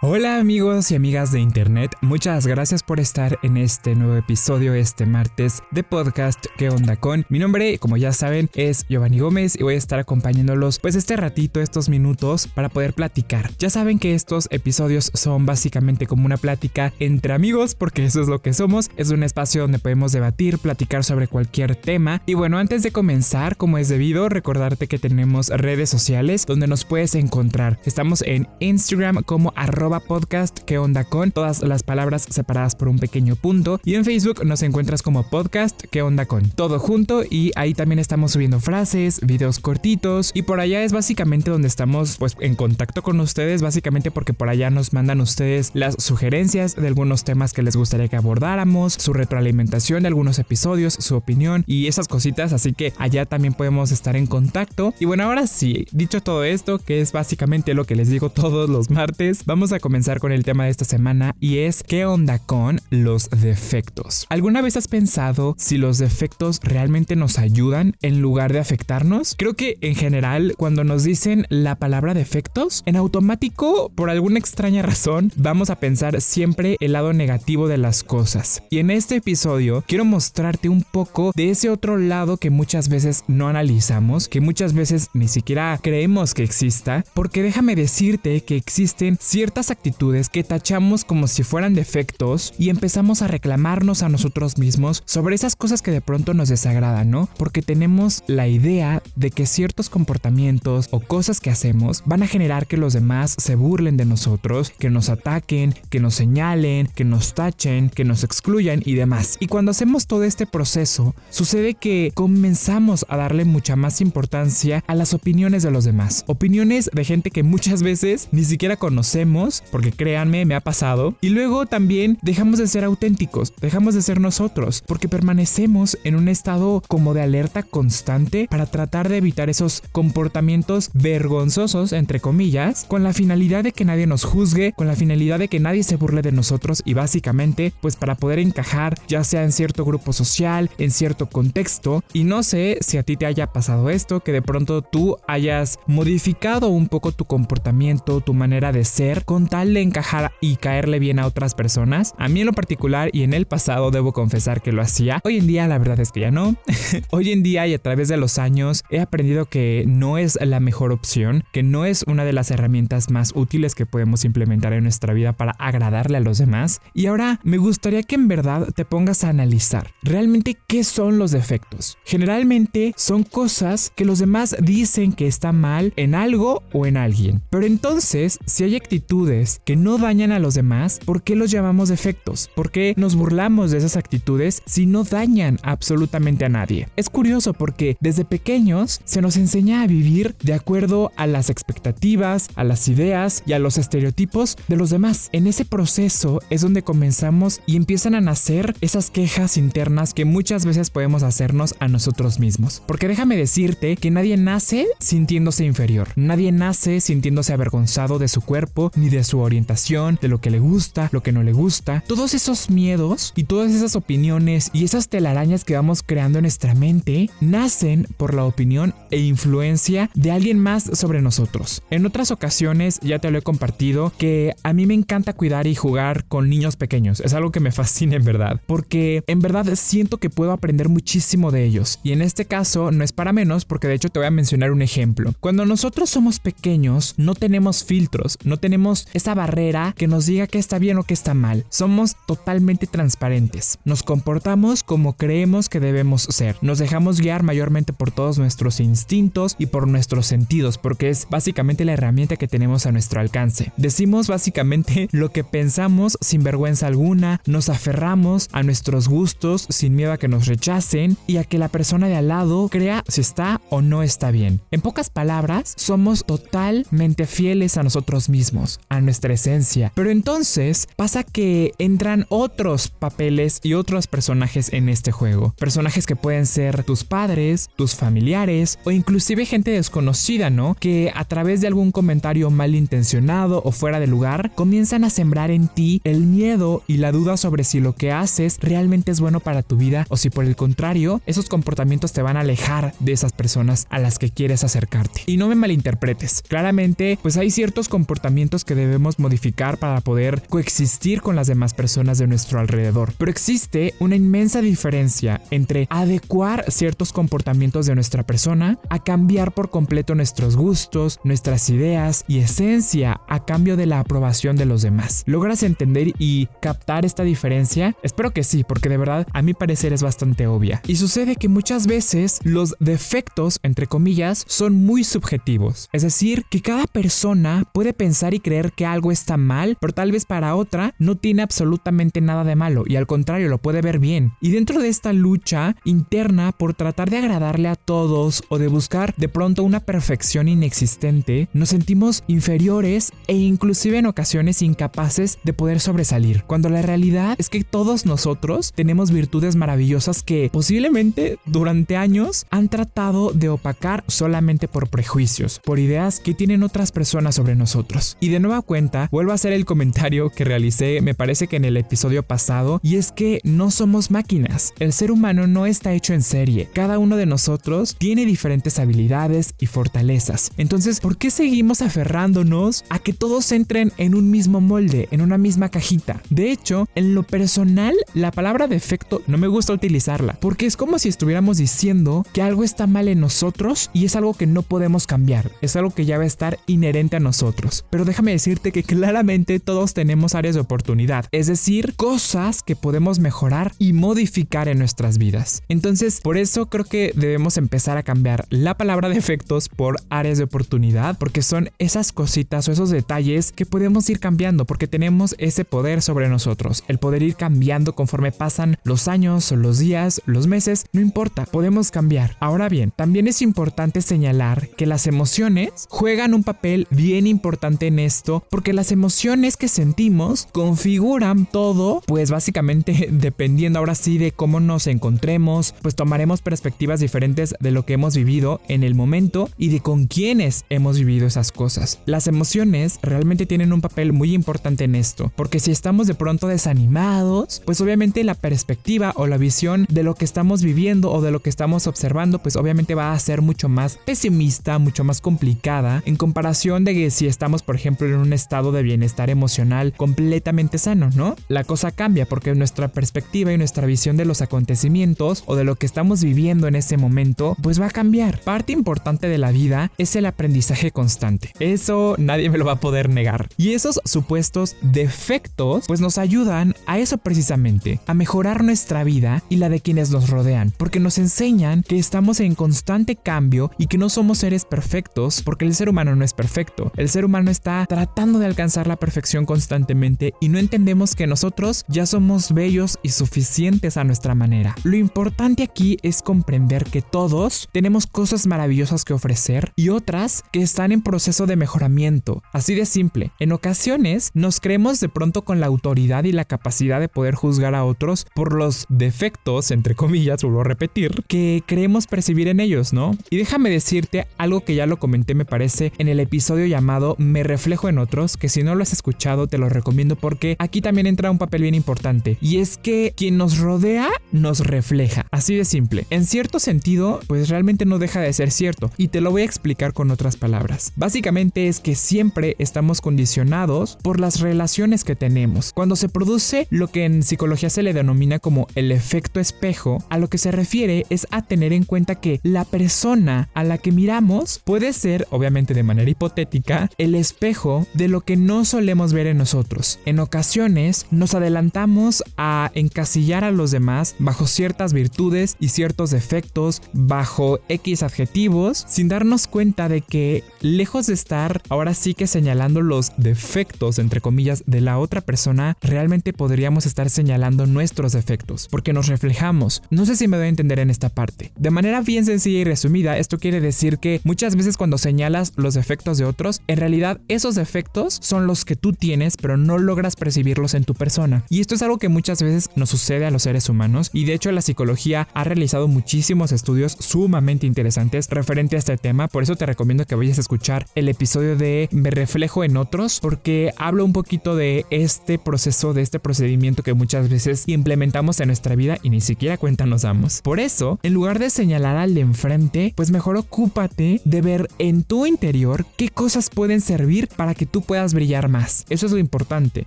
Hola amigos y amigas de internet, muchas gracias por estar en este nuevo episodio este martes de podcast ¿Qué onda con? Mi nombre, como ya saben, es Giovanni Gómez y voy a estar acompañándolos pues este ratito, estos minutos para poder platicar. Ya saben que estos episodios son básicamente como una plática entre amigos porque eso es lo que somos, es un espacio donde podemos debatir, platicar sobre cualquier tema y bueno, antes de comenzar, como es debido, recordarte que tenemos redes sociales donde nos puedes encontrar. Estamos en Instagram como arroba podcast qué onda con todas las palabras separadas por un pequeño punto. Y en Facebook nos encuentras como podcast qué onda con todo junto. Y ahí también estamos subiendo frases, videos cortitos. Y por allá es básicamente donde estamos pues en contacto con ustedes. Básicamente porque por allá nos mandan ustedes las sugerencias de algunos temas que les gustaría que abordáramos, su retroalimentación de algunos episodios, su opinión y esas cositas, así que allá también podemos estar en contacto. Y bueno, ahora sí, dicho todo esto, que es básicamente lo que les digo todos los martes, vamos a comenzar con el tema de esta semana y es ¿qué onda con los defectos? ¿Alguna vez has pensado si los defectos realmente nos ayudan en lugar de afectarnos? Creo que en general cuando nos dicen la palabra defectos, en automático por alguna extraña razón vamos a pensar siempre el lado negativo de las cosas. Y en este episodio quiero mostrarte un poco de ese otro lado que muchas veces no analizamos, que muchas veces ni siquiera creemos que exista, porque déjame decirte que existen ciertas actitudes que tachamos como si fueran defectos y empezamos a reclamarnos a nosotros mismos sobre esas cosas que de pronto nos desagradan, ¿no? Porque tenemos la idea de que ciertos comportamientos o cosas que hacemos van a generar que los demás se burlen de nosotros, que nos ataquen, que nos señalen, que nos tachen, que nos excluyan y demás. Y cuando hacemos todo este proceso, sucede que comenzamos a darle mucha más importancia a las opiniones de los demás. Opiniones de gente que muchas veces ni siquiera conocemos porque créanme, me ha pasado. Y luego también dejamos de ser auténticos, dejamos de ser nosotros, porque permanecemos en un estado como de alerta constante para tratar de evitar esos comportamientos vergonzosos, entre comillas, con la finalidad de que nadie nos juzgue, con la finalidad de que nadie se burle de nosotros y básicamente, pues para poder encajar, ya sea en cierto grupo social, en cierto contexto. Y no sé si a ti te haya pasado esto, que de pronto tú hayas modificado un poco tu comportamiento, tu manera de ser, tal de encajar y caerle bien a otras personas. A mí en lo particular y en el pasado debo confesar que lo hacía. Hoy en día la verdad es que ya no. Hoy en día y a través de los años he aprendido que no es la mejor opción, que no es una de las herramientas más útiles que podemos implementar en nuestra vida para agradarle a los demás. Y ahora me gustaría que en verdad te pongas a analizar realmente qué son los defectos. Generalmente son cosas que los demás dicen que está mal en algo o en alguien. Pero entonces, si hay actitudes que no dañan a los demás, ¿por qué los llamamos defectos? ¿Por qué nos burlamos de esas actitudes si no dañan absolutamente a nadie? Es curioso porque desde pequeños se nos enseña a vivir de acuerdo a las expectativas, a las ideas y a los estereotipos de los demás. En ese proceso es donde comenzamos y empiezan a nacer esas quejas internas que muchas veces podemos hacernos a nosotros mismos. Porque déjame decirte que nadie nace sintiéndose inferior, nadie nace sintiéndose avergonzado de su cuerpo ni de su orientación, de lo que le gusta, lo que no le gusta. Todos esos miedos y todas esas opiniones y esas telarañas que vamos creando en nuestra mente nacen por la opinión e influencia de alguien más sobre nosotros. En otras ocasiones ya te lo he compartido que a mí me encanta cuidar y jugar con niños pequeños. Es algo que me fascina en verdad, porque en verdad siento que puedo aprender muchísimo de ellos. Y en este caso no es para menos porque de hecho te voy a mencionar un ejemplo. Cuando nosotros somos pequeños no tenemos filtros, no tenemos esa barrera que nos diga que está bien o que está mal. Somos totalmente transparentes. Nos comportamos como creemos que debemos ser. Nos dejamos guiar mayormente por todos nuestros instintos y por nuestros sentidos, porque es básicamente la herramienta que tenemos a nuestro alcance. Decimos básicamente lo que pensamos sin vergüenza alguna, nos aferramos a nuestros gustos sin miedo a que nos rechacen y a que la persona de al lado crea si está o no está bien. En pocas palabras, somos totalmente fieles a nosotros mismos, nuestra esencia. Pero entonces pasa que entran otros papeles y otros personajes en este juego. Personajes que pueden ser tus padres, tus familiares o inclusive gente desconocida, ¿no? Que a través de algún comentario malintencionado o fuera de lugar comienzan a sembrar en ti el miedo y la duda sobre si lo que haces realmente es bueno para tu vida o si por el contrario esos comportamientos te van a alejar de esas personas a las que quieres acercarte. Y no me malinterpretes. Claramente pues hay ciertos comportamientos que debes debemos modificar para poder coexistir con las demás personas de nuestro alrededor. Pero existe una inmensa diferencia entre adecuar ciertos comportamientos de nuestra persona a cambiar por completo nuestros gustos, nuestras ideas y esencia a cambio de la aprobación de los demás. ¿Logras entender y captar esta diferencia? Espero que sí, porque de verdad a mi parecer es bastante obvia. Y sucede que muchas veces los defectos, entre comillas, son muy subjetivos. Es decir, que cada persona puede pensar y creer que algo está mal, pero tal vez para otra no tiene absolutamente nada de malo y al contrario lo puede ver bien. Y dentro de esta lucha interna por tratar de agradarle a todos o de buscar de pronto una perfección inexistente, nos sentimos inferiores e inclusive en ocasiones incapaces de poder sobresalir, cuando la realidad es que todos nosotros tenemos virtudes maravillosas que posiblemente durante años han tratado de opacar solamente por prejuicios, por ideas que tienen otras personas sobre nosotros. Y de nueva cuenta, vuelvo a hacer el comentario que realicé, me parece que en el episodio pasado, y es que no somos máquinas. El ser humano no está hecho en serie. Cada uno de nosotros tiene diferentes habilidades y fortalezas. Entonces, ¿por qué seguimos aferrándonos a que todos entren en un mismo molde, en una misma cajita? De hecho, en lo personal, la palabra defecto no me gusta utilizarla, porque es como si estuviéramos diciendo que algo está mal en nosotros y es algo que no podemos cambiar, es algo que ya va a estar inherente a nosotros. Pero déjame decirte que claramente todos tenemos áreas de oportunidad, es decir, cosas que podemos mejorar y modificar en nuestras vidas. Entonces, por eso creo que debemos empezar a cambiar la palabra defectos por áreas de oportunidad, porque son esas cositas o esos detalles que podemos ir cambiando, porque tenemos ese poder sobre nosotros, el poder ir cambiando conforme pasan los años, los días, los meses, no importa, podemos cambiar. Ahora bien, también es importante señalar que las emociones juegan un papel bien importante en esto, porque las emociones que sentimos configuran todo, pues básicamente dependiendo ahora sí de cómo nos encontremos, pues tomaremos perspectivas diferentes de lo que hemos vivido en el momento y de con quiénes hemos vivido esas cosas. Las emociones realmente tienen un papel muy importante en esto, porque si estamos de pronto desanimados, pues obviamente la perspectiva o la visión de lo que estamos viviendo o de lo que estamos observando, pues obviamente va a ser mucho más pesimista, mucho más complicada en comparación de que si estamos, por ejemplo, en un estado de bienestar emocional completamente sano, ¿no? La cosa cambia porque nuestra perspectiva y nuestra visión de los acontecimientos o de lo que estamos viviendo en ese momento, pues va a cambiar. Parte importante de la vida es el aprendizaje constante. Eso nadie me lo va a poder negar. Y esos supuestos defectos, pues nos ayudan a eso precisamente, a mejorar nuestra vida y la de quienes nos rodean, porque nos enseñan que estamos en constante cambio y que no somos seres perfectos, porque el ser humano no es perfecto. El ser humano está tratando de alcanzar la perfección constantemente y no entendemos que nosotros ya somos bellos y suficientes a nuestra manera. Lo importante aquí es comprender que todos tenemos cosas maravillosas que ofrecer y otras que están en proceso de mejoramiento. Así de simple. En ocasiones nos creemos de pronto con la autoridad y la capacidad de poder juzgar a otros por los defectos, entre comillas, vuelvo a repetir, que creemos percibir en ellos, ¿no? Y déjame decirte algo que ya lo comenté, me parece, en el episodio llamado Me reflejo en que si no lo has escuchado te lo recomiendo porque aquí también entra un papel bien importante. Y es que quien nos rodea nos refleja. Así de simple. En cierto sentido, pues realmente no deja de ser cierto. Y te lo voy a explicar con otras palabras. Básicamente es que siempre estamos condicionados por las relaciones que tenemos. Cuando se produce lo que en psicología se le denomina como el efecto espejo, a lo que se refiere es a tener en cuenta que la persona a la que miramos puede ser, obviamente de manera hipotética, el espejo de lo que no solemos ver en nosotros. En ocasiones nos adelantamos a encasillar a los demás bajo ciertas virtudes y ciertos defectos, bajo X adjetivos, sin darnos cuenta de que lejos de estar ahora sí que señalando los defectos, entre comillas, de la otra persona, realmente podríamos estar señalando nuestros defectos, porque nos reflejamos. No sé si me doy a entender en esta parte. De manera bien sencilla y resumida, esto quiere decir que muchas veces cuando señalas los defectos de otros, en realidad esos defectos son los que tú tienes, pero no logras percibirlos en tu persona. Y esto es algo que muchas veces nos sucede a los seres humanos, y de hecho la psicología ha realizado muchísimos estudios sumamente interesantes referente a este tema, por eso te recomiendo que vayas a escuchar el episodio de Me reflejo en otros, porque hablo un poquito de este proceso, de este procedimiento que muchas veces implementamos en nuestra vida y ni siquiera cuenta nos damos. Por eso, en lugar de señalar al de enfrente, pues mejor ocúpate de ver en tu interior qué cosas pueden servir para que tú puedas brillar más. Eso es lo importante.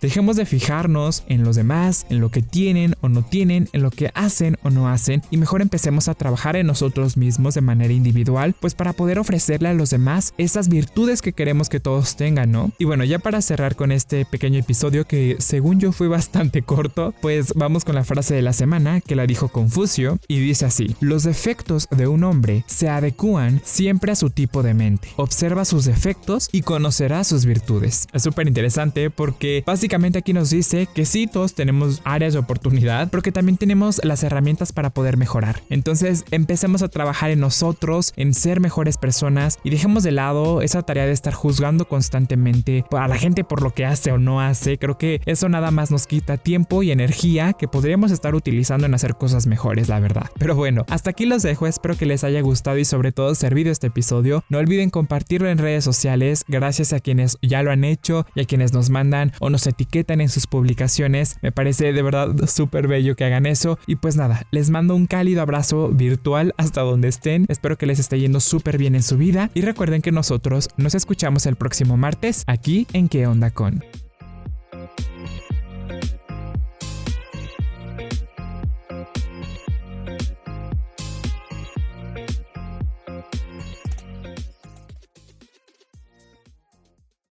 Dejemos de fijarnos en los demás, en lo que tienen o no tienen, en lo que hacen o no hacen y mejor empecemos a trabajar en nosotros mismos de manera individual, pues para poder ofrecerle a los demás esas virtudes que queremos que todos tengan, ¿no? Y bueno, ya para cerrar con este pequeño episodio que según yo fue bastante corto, pues vamos con la frase de la semana que la dijo Confucio y dice así, los defectos de un hombre se adecúan siempre a su tipo de mente, observa sus defectos y conocerá sus virtudes. Es súper interesante porque básicamente aquí nos dice que sí, todos tenemos áreas de oportunidad, pero que también tenemos las herramientas para poder mejorar. Entonces empecemos a trabajar en nosotros, en ser mejores personas y dejemos de lado esa tarea de estar juzgando constantemente a la gente por lo que hace o no hace. Creo que eso nada más nos quita tiempo y energía que podríamos estar utilizando en hacer cosas mejores, la verdad. Pero bueno, hasta aquí los dejo, espero que les haya gustado y sobre todo servido este episodio. No olviden compartirlo en redes sociales, gracias a quienes ya han hecho y a quienes nos mandan o nos etiquetan en sus publicaciones. Me parece de verdad súper bello que hagan eso. Y pues nada, les mando un cálido abrazo virtual hasta donde estén. Espero que les esté yendo súper bien en su vida. Y recuerden que nosotros nos escuchamos el próximo martes aquí en ¿Qué onda con?